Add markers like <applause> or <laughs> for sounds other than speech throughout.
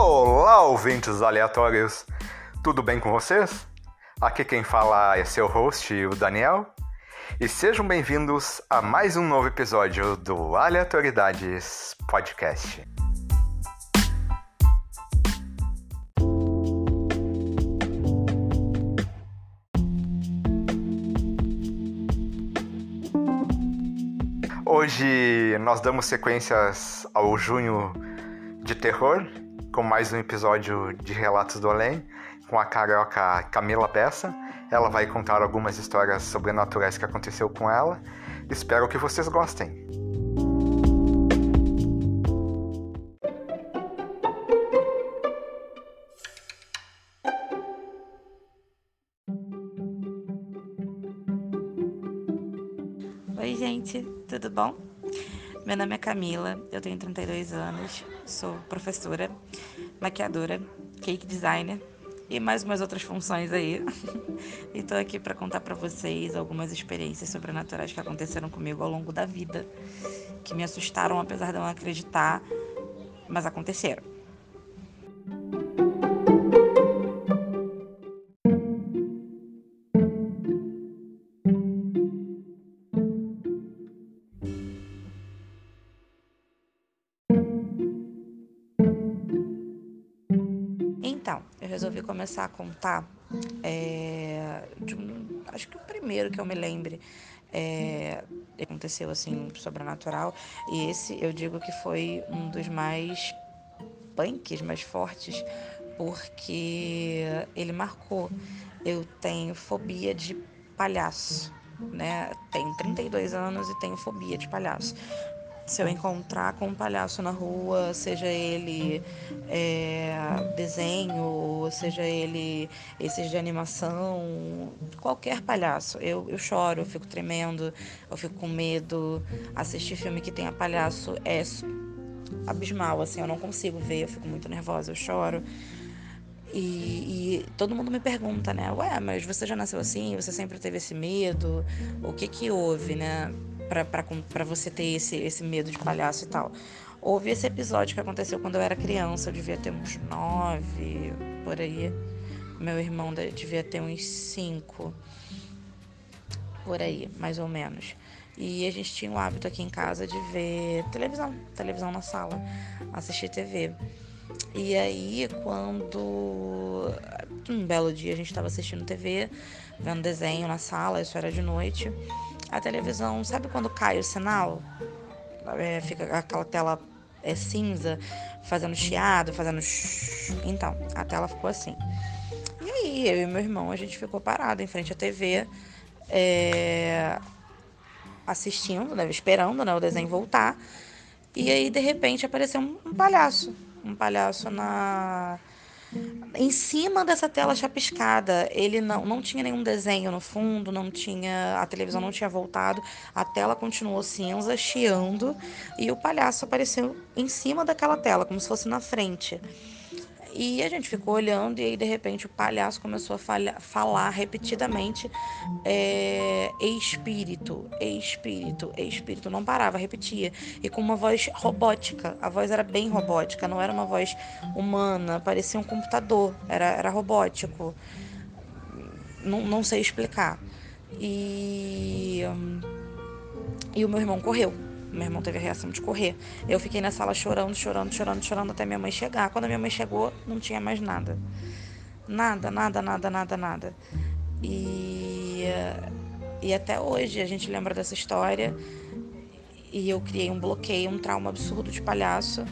Olá, ouvintes aleatórios! Tudo bem com vocês? Aqui quem fala é seu host, o Daniel, e sejam bem-vindos a mais um novo episódio do Aleatoriedades Podcast. Hoje nós damos sequências ao junho de terror, com mais um episódio de Relatos do Além, com a carioca Camila Peça. Ela vai contar algumas histórias sobrenaturais que aconteceu com ela. Espero que vocês gostem. Oi, gente, tudo bom? Meu nome é Camila, eu tenho 32 anos, sou professora, maquiadora, cake designer e mais umas outras funções aí. <laughs> e tô aqui para contar para vocês algumas experiências sobrenaturais que aconteceram comigo ao longo da vida, que me assustaram apesar de eu não acreditar, mas aconteceram. Começar a contar é, um, acho que o primeiro que eu me lembre é, aconteceu assim sobrenatural e esse eu digo que foi um dos mais punks, mais fortes, porque ele marcou. Eu tenho fobia de palhaço, né? Tenho 32 anos e tenho fobia de palhaço se eu encontrar com um palhaço na rua, seja ele é, desenho, seja ele esses de animação, qualquer palhaço, eu, eu choro, eu fico tremendo, eu fico com medo. Assistir filme que tenha palhaço é abismal, assim, eu não consigo ver, eu fico muito nervosa, eu choro. E, e, todo mundo me pergunta, né? Ué, mas você já nasceu assim? Você sempre teve esse medo? O que que houve, né? Para você ter esse, esse medo de palhaço e tal. Houve esse episódio que aconteceu quando eu era criança, eu devia ter uns nove, por aí. Meu irmão devia ter uns cinco, por aí, mais ou menos. E a gente tinha o hábito aqui em casa de ver televisão, televisão na sala, assistir TV. E aí, quando um belo dia a gente estava assistindo TV, vendo desenho na sala, isso era de noite, a televisão, sabe quando cai o sinal? É, fica aquela tela é cinza, fazendo chiado, fazendo. Então, a tela ficou assim. E aí, eu e meu irmão, a gente ficou parado em frente à TV, é, assistindo, né, esperando né, o desenho voltar. E aí, de repente, apareceu um palhaço. Um palhaço na em cima dessa tela chapiscada. Ele não, não tinha nenhum desenho no fundo, não tinha a televisão não tinha voltado, a tela continuou cinza, chiando e o palhaço apareceu em cima daquela tela, como se fosse na frente. E a gente ficou olhando e aí de repente o palhaço começou a falha, falar repetidamente é, espírito, espírito, espírito, não parava, repetia e com uma voz robótica. A voz era bem robótica, não era uma voz humana, parecia um computador, era, era robótico. Não, não sei explicar. E e o meu irmão correu meu irmão teve a reação de correr. Eu fiquei na sala chorando, chorando, chorando, chorando até minha mãe chegar. Quando a minha mãe chegou, não tinha mais nada. Nada, nada, nada, nada, nada. E, e até hoje a gente lembra dessa história. E eu criei um bloqueio, um trauma absurdo de palhaço.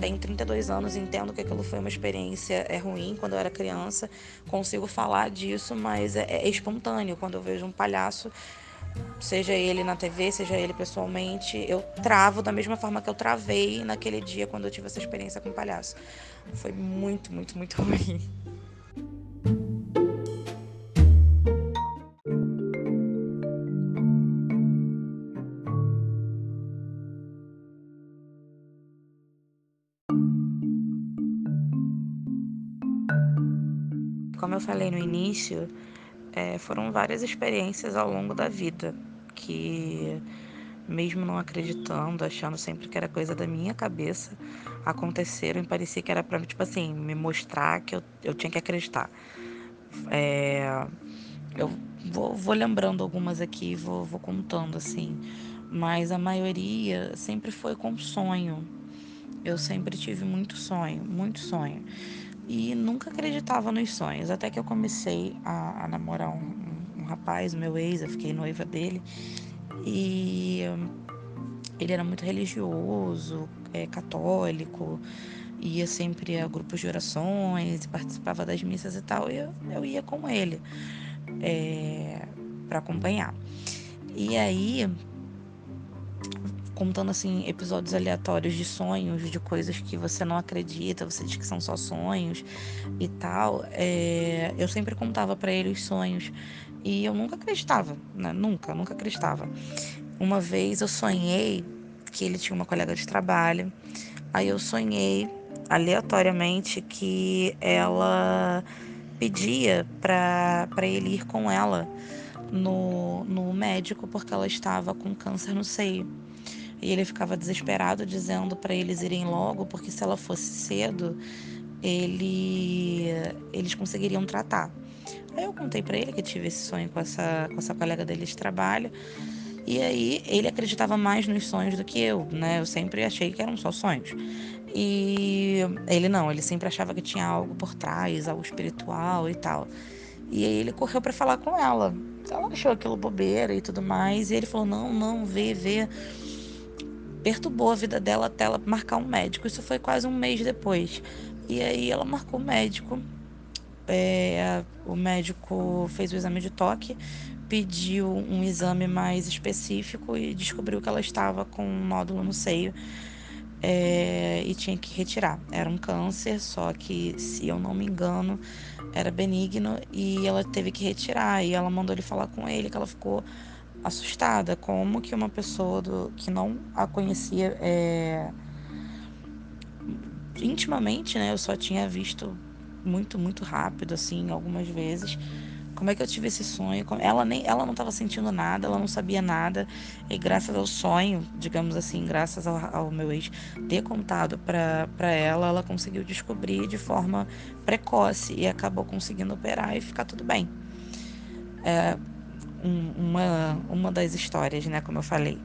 Tenho 32 anos, entendo que aquilo foi uma experiência é ruim quando eu era criança. Consigo falar disso, mas é, é espontâneo. Quando eu vejo um palhaço, seja ele na TV, seja ele pessoalmente, eu travo da mesma forma que eu travei naquele dia quando eu tive essa experiência com o palhaço. Foi muito, muito, muito <laughs> ruim. Como eu falei no início, é, foram várias experiências ao longo da vida que mesmo não acreditando, achando sempre que era coisa da minha cabeça, aconteceram e parecia que era para tipo assim, me mostrar que eu, eu tinha que acreditar. É, eu vou, vou, lembrando algumas aqui, vou, vou contando assim, mas a maioria sempre foi com sonho. Eu sempre tive muito sonho, muito sonho. E nunca acreditava nos sonhos, até que eu comecei a, a namorar um, um, rapaz, meu ex, eu fiquei noiva dele. E ele era muito religioso, é, católico, ia sempre a grupos de orações, participava das missas e tal, e eu, eu ia com ele é, para acompanhar. E aí, contando assim episódios aleatórios de sonhos, de coisas que você não acredita, você diz que são só sonhos e tal, é, eu sempre contava para ele os sonhos e eu nunca acreditava, né? Nunca, nunca acreditava. Uma vez eu sonhei que ele tinha uma colega de trabalho. Aí eu sonhei aleatoriamente que ela pedia para ele ir com ela no, no médico porque ela estava com câncer no seio. E ele ficava desesperado dizendo para eles irem logo, porque se ela fosse cedo, ele, eles conseguiriam tratar. Aí eu contei para ele que tive esse sonho com essa, com essa colega dele de trabalho. E aí ele acreditava mais nos sonhos do que eu, né? Eu sempre achei que eram só sonhos. E ele não, ele sempre achava que tinha algo por trás, algo espiritual e tal. E aí ele correu para falar com ela. Ela achou aquilo bobeira e tudo mais. E ele falou: não, não, vê, vê. Perturbou a vida dela até ela marcar um médico. Isso foi quase um mês depois. E aí ela marcou o médico. É, o médico fez o exame de toque, pediu um exame mais específico e descobriu que ela estava com um nódulo no seio é, e tinha que retirar. Era um câncer, só que, se eu não me engano, era benigno e ela teve que retirar. E ela mandou ele falar com ele, que ela ficou assustada. Como que uma pessoa do, que não a conhecia é, intimamente, né? Eu só tinha visto muito, muito rápido, assim, algumas vezes como é que eu tive esse sonho? Ela nem, ela não estava sentindo nada, ela não sabia nada. E graças ao sonho, digamos assim, graças ao, ao meu ex ter contado para ela, ela conseguiu descobrir de forma precoce e acabou conseguindo operar e ficar tudo bem. É um, uma, uma das histórias, né, como eu falei.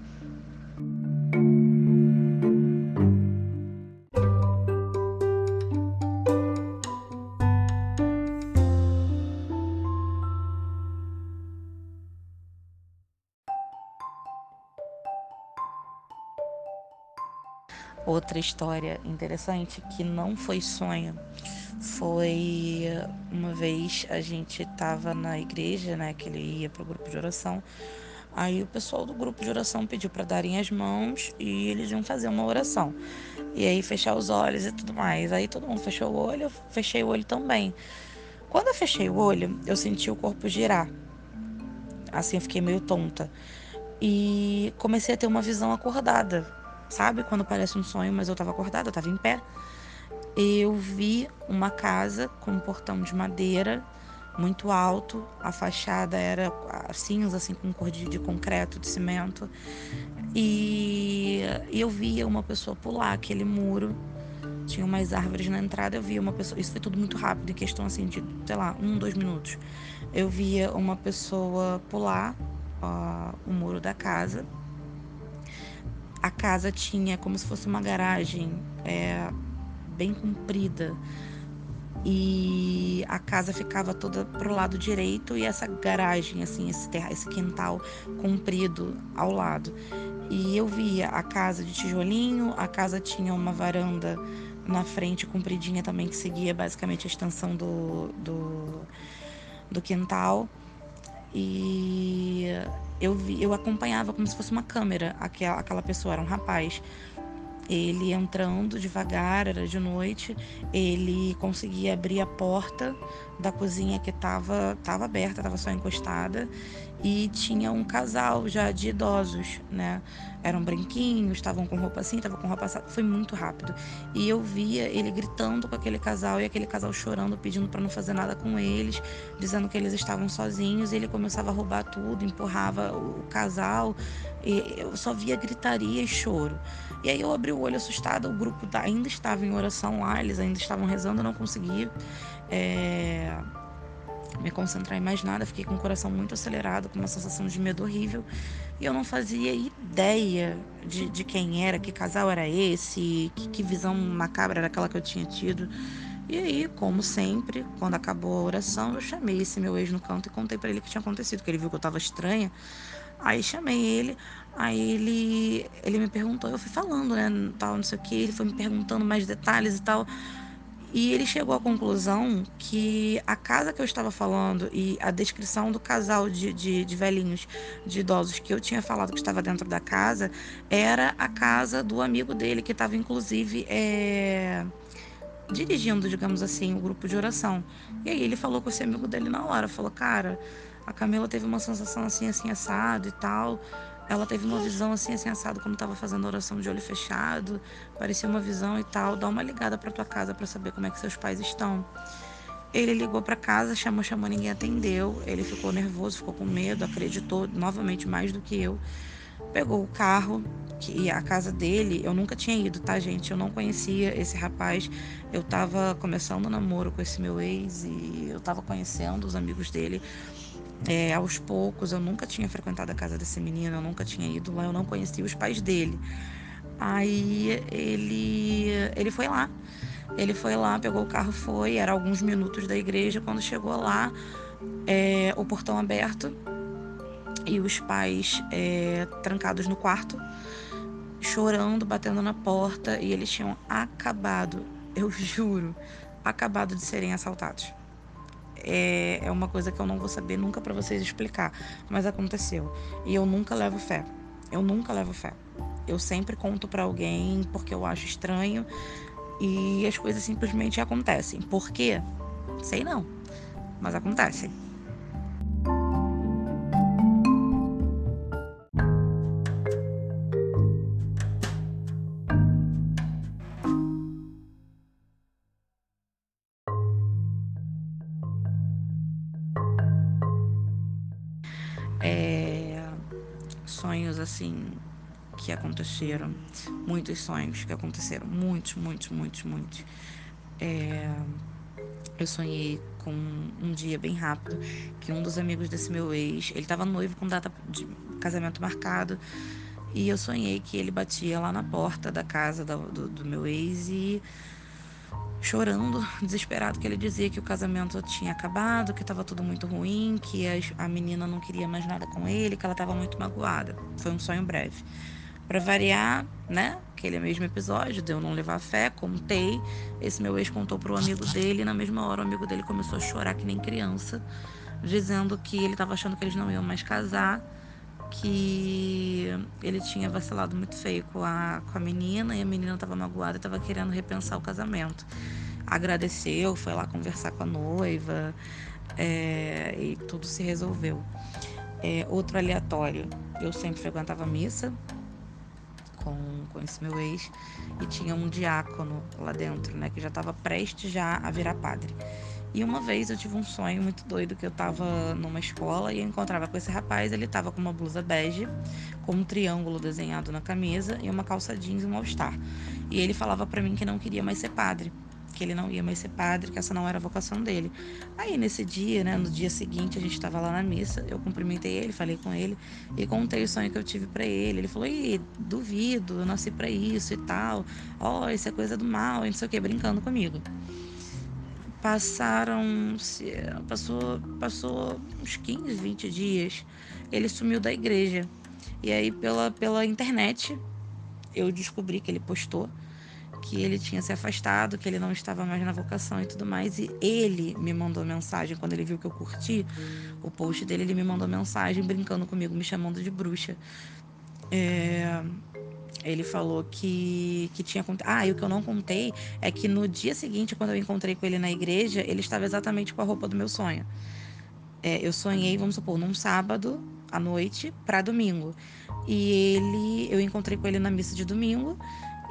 Outra história interessante que não foi sonho foi uma vez a gente estava na igreja, né, que ele ia para o grupo de oração. Aí o pessoal do grupo de oração pediu para darem as mãos e eles iam fazer uma oração. E aí fechar os olhos e tudo mais. Aí todo mundo fechou o olho, eu fechei o olho também. Quando eu fechei o olho, eu senti o corpo girar. Assim eu fiquei meio tonta. E comecei a ter uma visão acordada sabe? Quando parece um sonho, mas eu estava acordada, eu estava em pé. Eu vi uma casa com um portão de madeira muito alto, a fachada era cinza, assim, com cor de, de concreto, de cimento. E, eu via uma pessoa pular aquele muro tinha umas árvores na entrada, eu via uma pessoa. Isso foi tudo muito rápido, em questão assim de, sei lá, um, dois minutos. Eu via uma pessoa pular uh, o muro da casa a casa tinha como se fosse uma garagem é, bem comprida. E a casa ficava toda pro lado direito e essa garagem assim esse terra, esse quintal comprido ao lado. E eu via a casa de tijolinho a casa tinha uma varanda na frente compridinha também que seguia basicamente a extensão do, do, do quintal. E eu, vi, eu acompanhava como se fosse uma câmera. Aquela, aquela pessoa, era um rapaz. Ele entrando devagar, era de noite, ele conseguia abrir a porta da cozinha que estava tava aberta, estava só encostada, e tinha um casal já de idosos, né? Eram branquinhos, estavam com roupa assim, estavam com roupa assim. Foi muito rápido. E eu via ele gritando com aquele casal e aquele casal chorando, pedindo para não fazer nada com eles, dizendo que eles estavam sozinhos. E ele começava a roubar tudo, empurrava o casal. E eu só via gritaria e choro. E aí eu abri o olho assustada, o grupo ainda estava em oração lá, eles ainda estavam rezando, eu não conseguia. É me concentrar em mais nada, fiquei com o coração muito acelerado, com uma sensação de medo horrível. E eu não fazia ideia de, de quem era, que casal era esse, que, que visão macabra era aquela que eu tinha tido. E aí, como sempre, quando acabou a oração, eu chamei esse meu ex no canto e contei para ele o que tinha acontecido, que ele viu que eu tava estranha. Aí chamei ele, aí ele, ele me perguntou, eu fui falando, né, tal, não sei o que, ele foi me perguntando mais detalhes e tal. E ele chegou à conclusão que a casa que eu estava falando e a descrição do casal de, de, de, velhinhos, de idosos que eu tinha falado que estava dentro da casa, era a casa do amigo dele, que estava inclusive é, dirigindo, digamos assim, o grupo de oração. E aí ele falou com esse amigo dele na hora: falou, cara, a Camila teve uma sensação assim, assim, assado e tal. Ela teve uma visão assim, assim, assado, quando estava fazendo oração de olho fechado. Parecia uma visão e tal. Dá uma ligada para tua casa para saber como é que seus pais estão. Ele ligou para casa, chamou, chamou, ninguém atendeu. Ele ficou nervoso, ficou com medo, acreditou novamente mais do que eu. Pegou o carro, que a casa dele, eu nunca tinha ido, tá, gente? Eu não conhecia esse rapaz. Eu tava começando o namoro com esse meu ex e eu tava conhecendo os amigos dele é, aos poucos. Eu nunca tinha frequentado a casa desse menino, eu nunca tinha ido lá, eu não conhecia os pais dele. Aí ele, ele foi lá. Ele foi lá, pegou o carro, foi. Era alguns minutos da igreja. Quando chegou lá, é, o portão aberto e os pais é, trancados no quarto, chorando, batendo na porta. E eles tinham acabado, <laughs> eu juro, acabado de serem assaltados é, é uma coisa que eu não vou saber nunca para vocês explicar, mas aconteceu. E eu nunca levo fé. Eu nunca levo fé. Eu sempre conto para alguém porque eu acho estranho e as coisas simplesmente acontecem. Por quê? Sei não, mas acontecem. Assim que aconteceram, muitos sonhos que aconteceram, muitos, muitos, muitos, muitos. É, eu sonhei com um dia bem rápido que um dos amigos desse meu ex, ele estava noivo com data de casamento marcado e eu sonhei que ele batia lá na porta da casa do, do, do meu ex e chorando, desesperado, que ele dizia que o casamento tinha acabado, que estava tudo muito ruim, que a menina não queria mais nada com ele, que ela estava muito magoada. Foi um sonho breve. Para variar, né? Aquele mesmo episódio de eu não levar fé, contei. Esse meu ex contou pro amigo dele, e na mesma hora o amigo dele começou a chorar que nem criança, dizendo que ele estava achando que eles não iam mais casar que ele tinha vacilado muito feio com a, com a menina e a menina estava magoada e estava querendo repensar o casamento. Agradeceu, foi lá conversar com a noiva é, e tudo se resolveu. É, outro aleatório, eu sempre frequentava missa com, com esse meu ex e tinha um diácono lá dentro, né, que já estava prestes já a virar padre. E uma vez eu tive um sonho muito doido que eu tava numa escola e eu encontrava com esse rapaz, ele tava com uma blusa bege, com um triângulo desenhado na camisa e uma calça jeans e um all-star. E ele falava para mim que não queria mais ser padre, que ele não ia mais ser padre, que essa não era a vocação dele. Aí nesse dia, né, no dia seguinte, a gente estava lá na missa, eu cumprimentei ele, falei com ele e contei o sonho que eu tive para ele. Ele falou: "Ih, duvido, eu nasci para isso e tal. Ó, oh, isso é coisa do mal", e não sei o que, brincando comigo passaram passou passou uns 15, 20 dias. Ele sumiu da igreja. E aí pela pela internet eu descobri que ele postou que ele tinha se afastado, que ele não estava mais na vocação e tudo mais. E ele me mandou mensagem quando ele viu que eu curti o post dele, ele me mandou mensagem brincando comigo, me chamando de bruxa. É, ele falou que, que tinha. Ah, e o que eu não contei é que no dia seguinte, quando eu encontrei com ele na igreja, ele estava exatamente com a roupa do meu sonho. É, eu sonhei, vamos supor, num sábado à noite para domingo. E ele, eu encontrei com ele na missa de domingo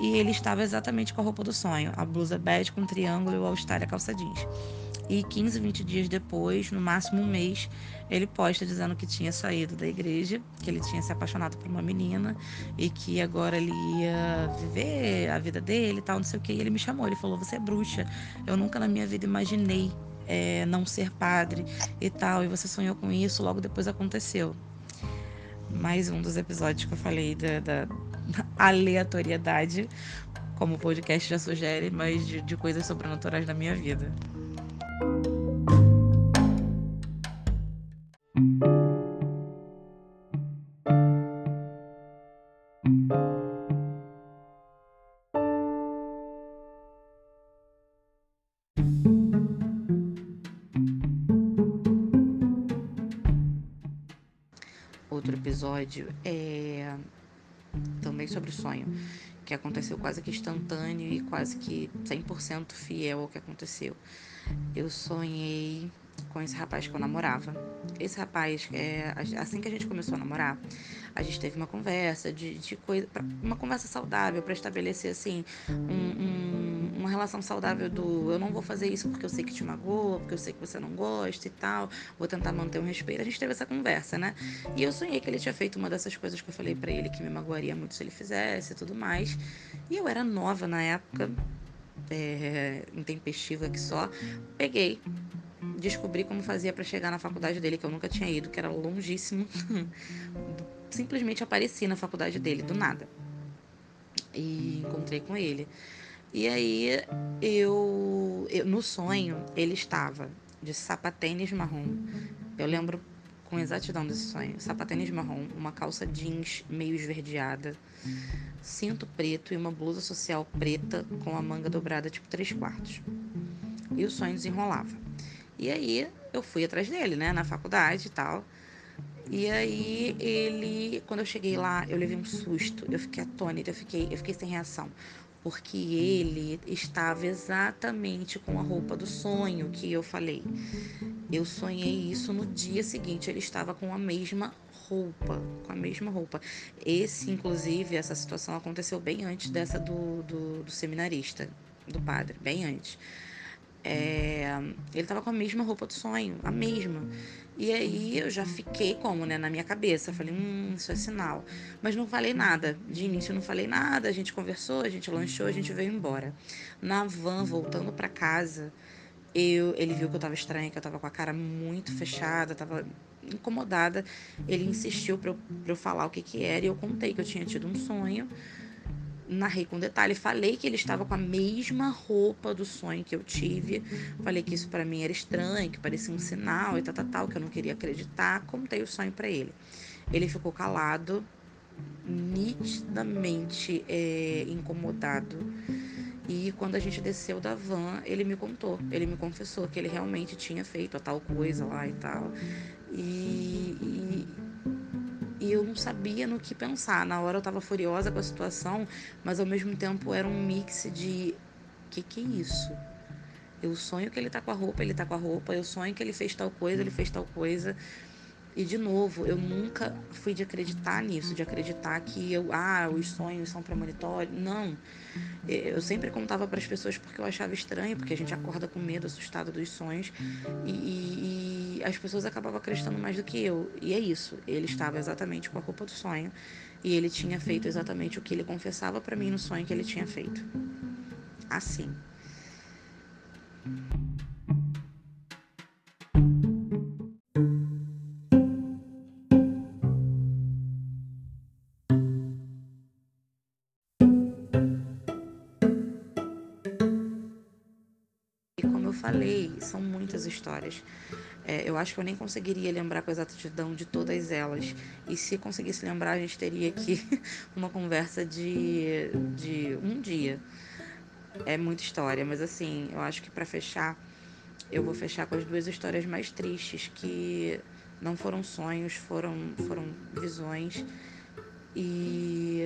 e ele estava exatamente com a roupa do sonho, a blusa bege com triângulo e o all-star e a calça jeans. E 15, 20 dias depois, no máximo um mês, ele posta dizendo que tinha saído da igreja, que ele tinha se apaixonado por uma menina e que agora ele ia viver a vida dele e tal, não sei o que. E ele me chamou, ele falou: Você é bruxa. Eu nunca na minha vida imaginei é, não ser padre e tal. E você sonhou com isso, logo depois aconteceu. Mais um dos episódios que eu falei da, da <laughs> aleatoriedade, como o podcast já sugere, mas de, de coisas sobrenaturais da minha vida. Outro episódio é também sobre sonho, que aconteceu quase que instantâneo e quase que 100% fiel ao que aconteceu. Eu sonhei com esse rapaz que eu namorava. Esse rapaz, é, assim que a gente começou a namorar, a gente teve uma conversa de, de coisa, uma conversa saudável para estabelecer assim um, um, uma relação saudável do eu não vou fazer isso porque eu sei que te magoa, porque eu sei que você não gosta e tal, vou tentar manter um respeito. A gente teve essa conversa, né? E eu sonhei que ele tinha feito uma dessas coisas que eu falei para ele que me magoaria muito se ele fizesse e tudo mais. E eu era nova na época, é, intempestiva que só, peguei descobri como fazia para chegar na faculdade dele, que eu nunca tinha ido, que era longíssimo. <laughs> Simplesmente apareci na faculdade dele, do nada. E encontrei com ele. E aí, eu, eu no sonho, ele estava de sapatênis marrom. Eu lembro com exatidão desse sonho. Sapatênis marrom, uma calça jeans meio esverdeada, cinto preto e uma blusa social preta com a manga dobrada tipo três quartos. E o sonho desenrolava. E aí eu fui atrás dele, né, na faculdade e tal. E aí ele, quando eu cheguei lá, eu levei um susto, eu fiquei atônita, eu fiquei, eu fiquei sem reação, porque ele estava exatamente com a roupa do sonho que eu falei. Eu sonhei isso no dia seguinte, ele estava com a mesma roupa, com a mesma roupa. Esse, inclusive, essa situação aconteceu bem antes dessa do, do, do seminarista, do padre, bem antes. É, ele tava com a mesma roupa do sonho, a mesma. E aí eu já fiquei como, né, na minha cabeça. Falei, hum, isso é sinal. Mas não falei nada. De início não falei nada. A gente conversou, a gente lanchou, a gente veio embora. Na van, voltando para casa, eu, ele viu que eu tava estranha, que eu tava com a cara muito fechada, tava incomodada. Ele insistiu pra eu, pra eu falar o que que era e eu contei que eu tinha tido um sonho narrei com detalhe, falei que ele estava com a mesma roupa do sonho que eu tive, falei que isso para mim era estranho, que parecia um sinal e tal, tal, tal, que eu não queria acreditar, contei o sonho para ele. Ele ficou calado, nitidamente é, incomodado. E quando a gente desceu da van, ele me contou, ele me confessou que ele realmente tinha feito a tal coisa lá e tal. E, e e eu não sabia no que pensar. Na hora eu estava furiosa com a situação, mas ao mesmo tempo era um mix de que que é isso? Eu sonho que ele tá com a roupa, ele tá com a roupa, eu sonho que ele fez tal coisa, ele fez tal coisa. E de novo, eu nunca fui de acreditar nisso, de acreditar que eu, ah, os sonhos são premonitórios. Não. Eu sempre contava para as pessoas porque eu achava estranho, porque a gente acorda com medo, assustado dos sonhos. E, e, e, as pessoas acabavam acreditando mais do que eu. E é isso. Ele estava exatamente com a roupa do sonho. E ele tinha feito exatamente o que ele confessava para mim no sonho que ele tinha feito. Assim. Falei, são muitas histórias. É, eu acho que eu nem conseguiria lembrar com exatidão de todas elas. E se conseguisse lembrar, a gente teria aqui <laughs> uma conversa de, de um dia. É muita história, mas assim, eu acho que para fechar, eu vou fechar com as duas histórias mais tristes, que não foram sonhos, foram, foram visões. E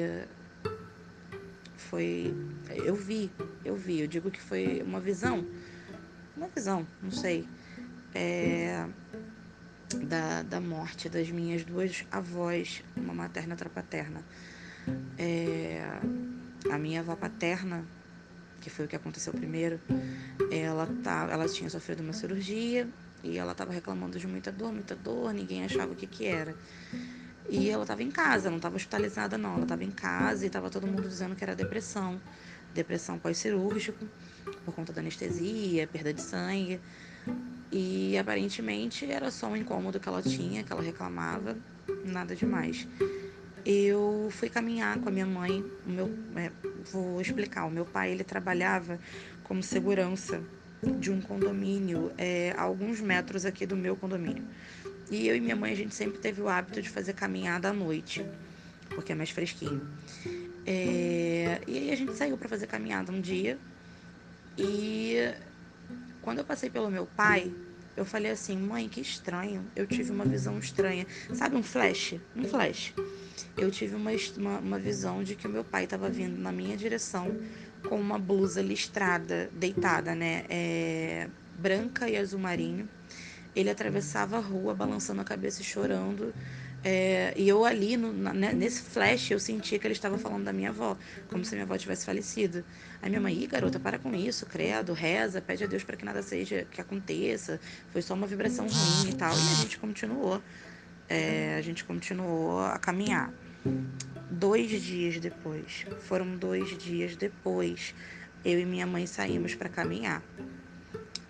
foi. Eu vi, eu vi. Eu digo que foi uma visão uma visão, não sei. É, da, da morte das minhas duas avós, uma materna e outra paterna. É, a minha avó paterna, que foi o que aconteceu primeiro, ela, tá, ela tinha sofrido uma cirurgia e ela estava reclamando de muita dor, muita dor, ninguém achava o que, que era. E ela estava em casa, não estava hospitalizada não, ela estava em casa e estava todo mundo dizendo que era depressão, depressão pós-cirúrgico, por conta da anestesia, perda de sangue. E aparentemente era só um incômodo que ela tinha, que ela reclamava, nada demais. Eu fui caminhar com a minha mãe, o meu, é, vou explicar, o meu pai ele trabalhava como segurança de um condomínio é, a alguns metros aqui do meu condomínio. E eu e minha mãe, a gente sempre teve o hábito de fazer caminhada à noite, porque é mais fresquinho. É, e aí a gente saiu para fazer caminhada um dia. E quando eu passei pelo meu pai, eu falei assim, mãe, que estranho. Eu tive uma visão estranha. Sabe um flash? Um flash. Eu tive uma, uma, uma visão de que o meu pai estava vindo na minha direção com uma blusa listrada, deitada, né? É, branca e azul marinho. Ele atravessava a rua, balançando a cabeça e chorando. É, e eu ali, no, na, né, nesse flash, eu sentia que ele estava falando da minha avó, como se minha avó tivesse falecido. Aí minha mãe, Ih, garota, para com isso, credo, reza, pede a Deus para que nada seja, que aconteça. Foi só uma vibração ruim e tal. E a gente continuou. É, a gente continuou a caminhar. Dois dias depois, foram dois dias depois, eu e minha mãe saímos para caminhar.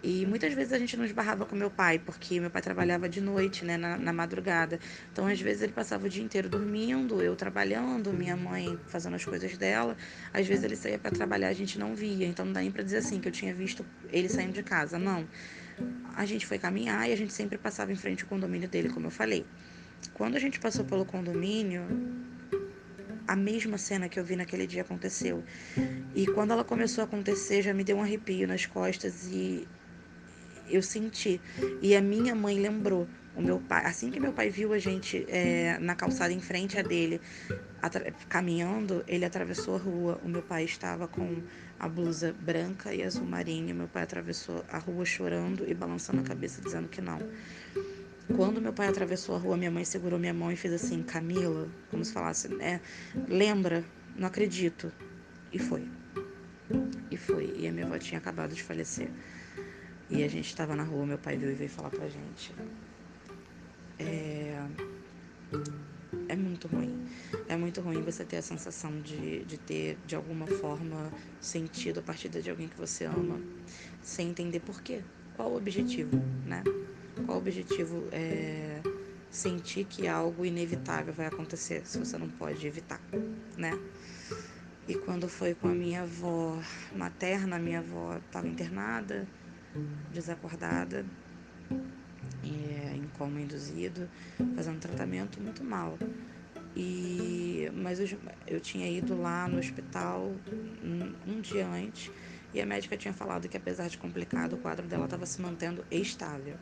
E muitas vezes a gente não esbarrava com meu pai, porque meu pai trabalhava de noite, né, na, na, madrugada. Então, às vezes, ele passava o dia inteiro dormindo, eu trabalhando, minha mãe fazendo as coisas dela. Às vezes, ele saía para trabalhar, a gente não via. Então, não dá nem para dizer assim que eu tinha visto ele saindo de casa. Não. A gente foi caminhar e a gente sempre passava em frente ao condomínio dele, como eu falei. Quando a gente passou pelo condomínio, a mesma cena que eu vi naquele dia aconteceu. E quando ela começou a acontecer, já me deu um arrepio nas costas e eu senti. E a minha mãe lembrou. O meu pai, assim que meu pai viu a gente é, na calçada em frente a dele, caminhando, ele atravessou a rua. O meu pai estava com a blusa branca e azul marinho. Meu pai atravessou a rua chorando e balançando a cabeça, dizendo que não. Quando meu pai atravessou a rua, minha mãe segurou minha mão e fez assim: Camila, como se falasse, né? Lembra? Não acredito. E foi. E foi. E a minha avó tinha acabado de falecer. E a gente estava na rua, meu pai viu e veio falar pra gente. É, é muito ruim. É muito ruim você ter a sensação de, de ter, de alguma forma, sentido a partida de alguém que você ama, sem entender por quê. Qual o objetivo, né? Qual o objetivo é sentir que algo inevitável vai acontecer se você não pode evitar, né? E quando foi com a minha avó materna, a minha avó estava internada, desacordada, é, em coma induzido, fazendo tratamento muito mal. E, mas eu, eu tinha ido lá no hospital um, um dia antes e a médica tinha falado que apesar de complicado, o quadro dela estava se mantendo estável.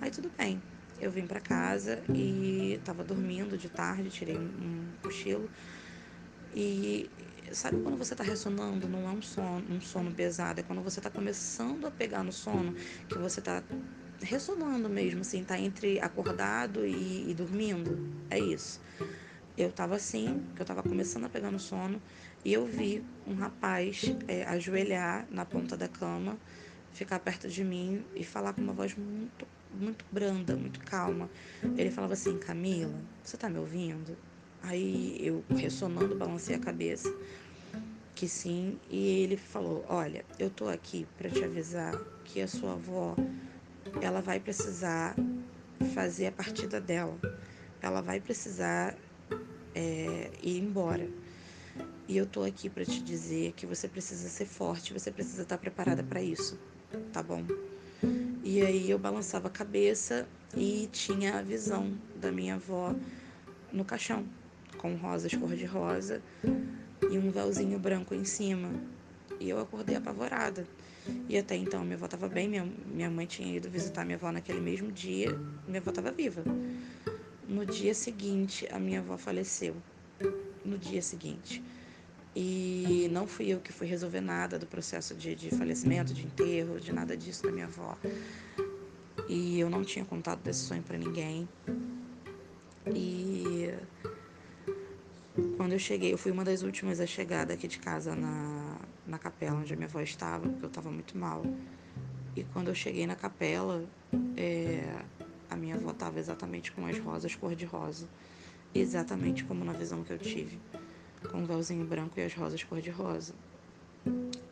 Aí tudo bem, eu vim para casa e estava dormindo de tarde, tirei um cochilo e sabe quando você está ressonando, não é um sono, um sono pesado, é quando você está começando a pegar no sono, que você está ressonando mesmo, assim, tá entre acordado e, e dormindo. É isso. Eu estava assim, que eu estava começando a pegar no sono, e eu vi um rapaz é, ajoelhar na ponta da cama, ficar perto de mim e falar com uma voz muito, muito branda, muito calma. Ele falava assim: Camila, você está me ouvindo? Aí eu, ressonando, balancei a cabeça que sim, e ele falou: "Olha, eu tô aqui para te avisar que a sua avó ela vai precisar fazer a partida dela. Ela vai precisar é, ir embora. E eu tô aqui para te dizer que você precisa ser forte, você precisa estar preparada para isso, tá bom?" E aí eu balançava a cabeça e tinha a visão da minha avó no caixão com rosas cor-de-rosa e um véuzinho branco em cima. E eu acordei apavorada. E até então minha avó estava bem, minha, minha mãe tinha ido visitar minha avó naquele mesmo dia, minha avó estava viva. No dia seguinte, a minha avó faleceu. No dia seguinte. E não fui eu que fui resolver nada do processo de, de falecimento, de enterro, de nada disso da minha avó. E eu não tinha contado desse sonho para ninguém. E quando eu cheguei, eu fui uma das últimas a chegar daqui de casa na, na capela onde a minha avó estava, porque eu estava muito mal. E quando eu cheguei na capela, é, a minha avó estava exatamente com as rosas cor-de-rosa. Exatamente como na visão que eu tive. Com o véuzinho branco e as rosas cor-de-rosa.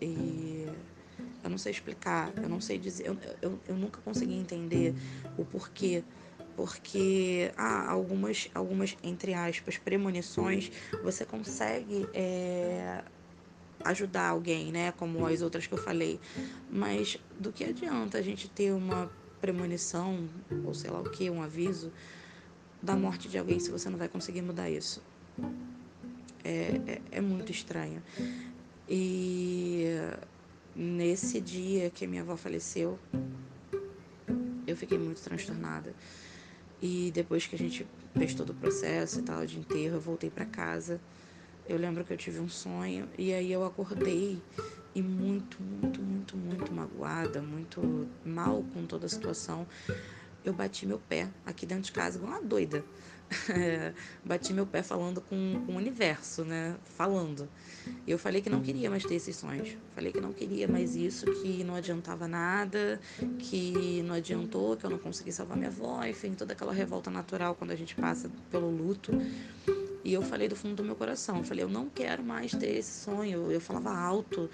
E eu não sei explicar, eu não sei dizer, eu, eu, eu nunca consegui entender o porquê porque há algumas, algumas entre aspas, premonições, você consegue é, ajudar alguém, né? Como as outras que eu falei. Mas do que adianta a gente ter uma premonição, ou sei lá o que, um aviso da morte de alguém se você não vai conseguir mudar isso? É, é, é muito estranho. E nesse dia que minha avó faleceu, eu fiquei muito transtornada. E depois que a gente fez todo o processo e tal de enterro, eu voltei para casa. Eu lembro que eu tive um sonho e aí eu acordei e muito, muito, muito, muito magoada, muito mal com toda a situação. Eu bati meu pé aqui dentro de casa igual uma doida. Bati meu pé falando com, com o universo, né? Falando. Eu falei que não queria mais ter esses sonhos. Falei que não queria mais isso, que não adiantava nada, que não adiantou, que eu não consegui salvar minha avó, enfim, toda aquela revolta natural quando a gente passa pelo luto. E eu falei do fundo do meu coração, eu falei, eu não quero mais ter esse sonho. Eu falava alto,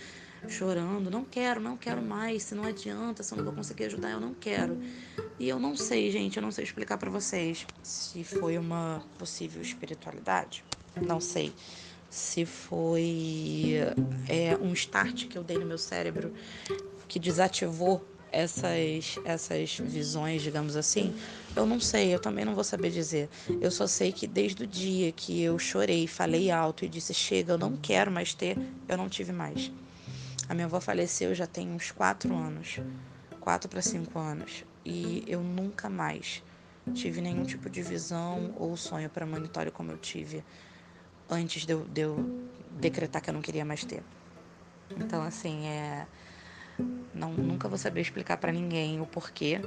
chorando, não quero, não quero mais, se não adianta, se eu não vou conseguir ajudar, eu não quero. E eu não sei, gente, eu não sei explicar para vocês se foi uma possível espiritualidade, não sei se foi é, um start que eu dei no meu cérebro que desativou essas, essas visões, digamos assim, eu não sei, eu também não vou saber dizer. Eu só sei que desde o dia que eu chorei, falei alto e disse chega, eu não quero mais ter, eu não tive mais. A minha avó faleceu já tem uns quatro anos, quatro para cinco anos, e eu nunca mais tive nenhum tipo de visão ou sonho para monitório como eu tive antes de eu, de eu decretar que eu não queria mais ter. Então, assim, é. Não, nunca vou saber explicar para ninguém o porquê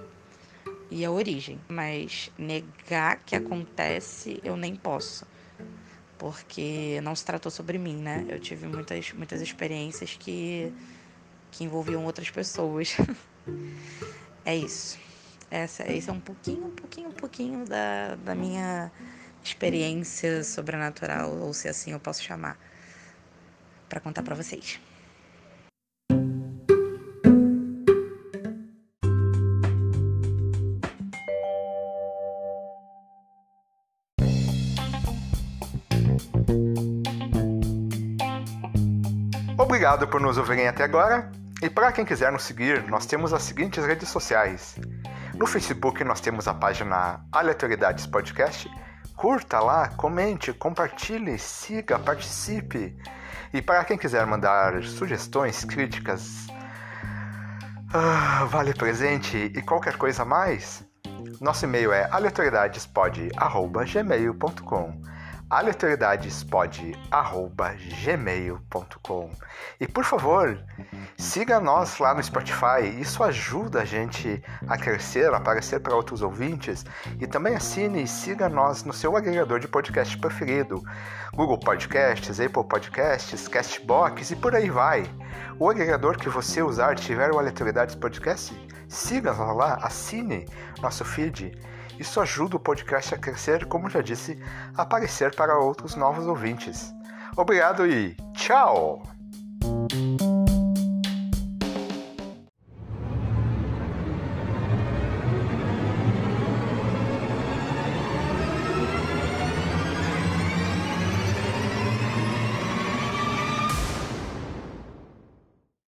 e a origem, mas negar que acontece eu nem posso, porque não se tratou sobre mim, né? Eu tive muitas, muitas experiências que, que envolviam outras pessoas. <laughs> é isso. Essa, esse é um pouquinho, um pouquinho, um pouquinho da, da minha experiência sobrenatural, ou se assim eu posso chamar, para contar para vocês. Obrigado por nos ouvirem até agora. E para quem quiser nos seguir, nós temos as seguintes redes sociais. No Facebook nós temos a página Aleatoriedades Podcast Curta lá, comente, compartilhe, siga, participe. E para quem quiser mandar sugestões, críticas, uh, vale presente e qualquer coisa mais, nosso e-mail é aleatoriedadespod.gmail.com aleatoriedadespod.gmail.com E por favor, siga nós lá no Spotify, isso ajuda a gente a crescer, a aparecer para outros ouvintes. E também assine e siga nós no seu agregador de podcast preferido: Google Podcasts, Apple Podcasts, Castbox e por aí vai. O agregador que você usar tiver o Aleatoriedades Podcast, siga nós lá, assine nosso feed. Isso ajuda o podcast a crescer, como já disse, a aparecer para outros novos ouvintes. Obrigado e tchau!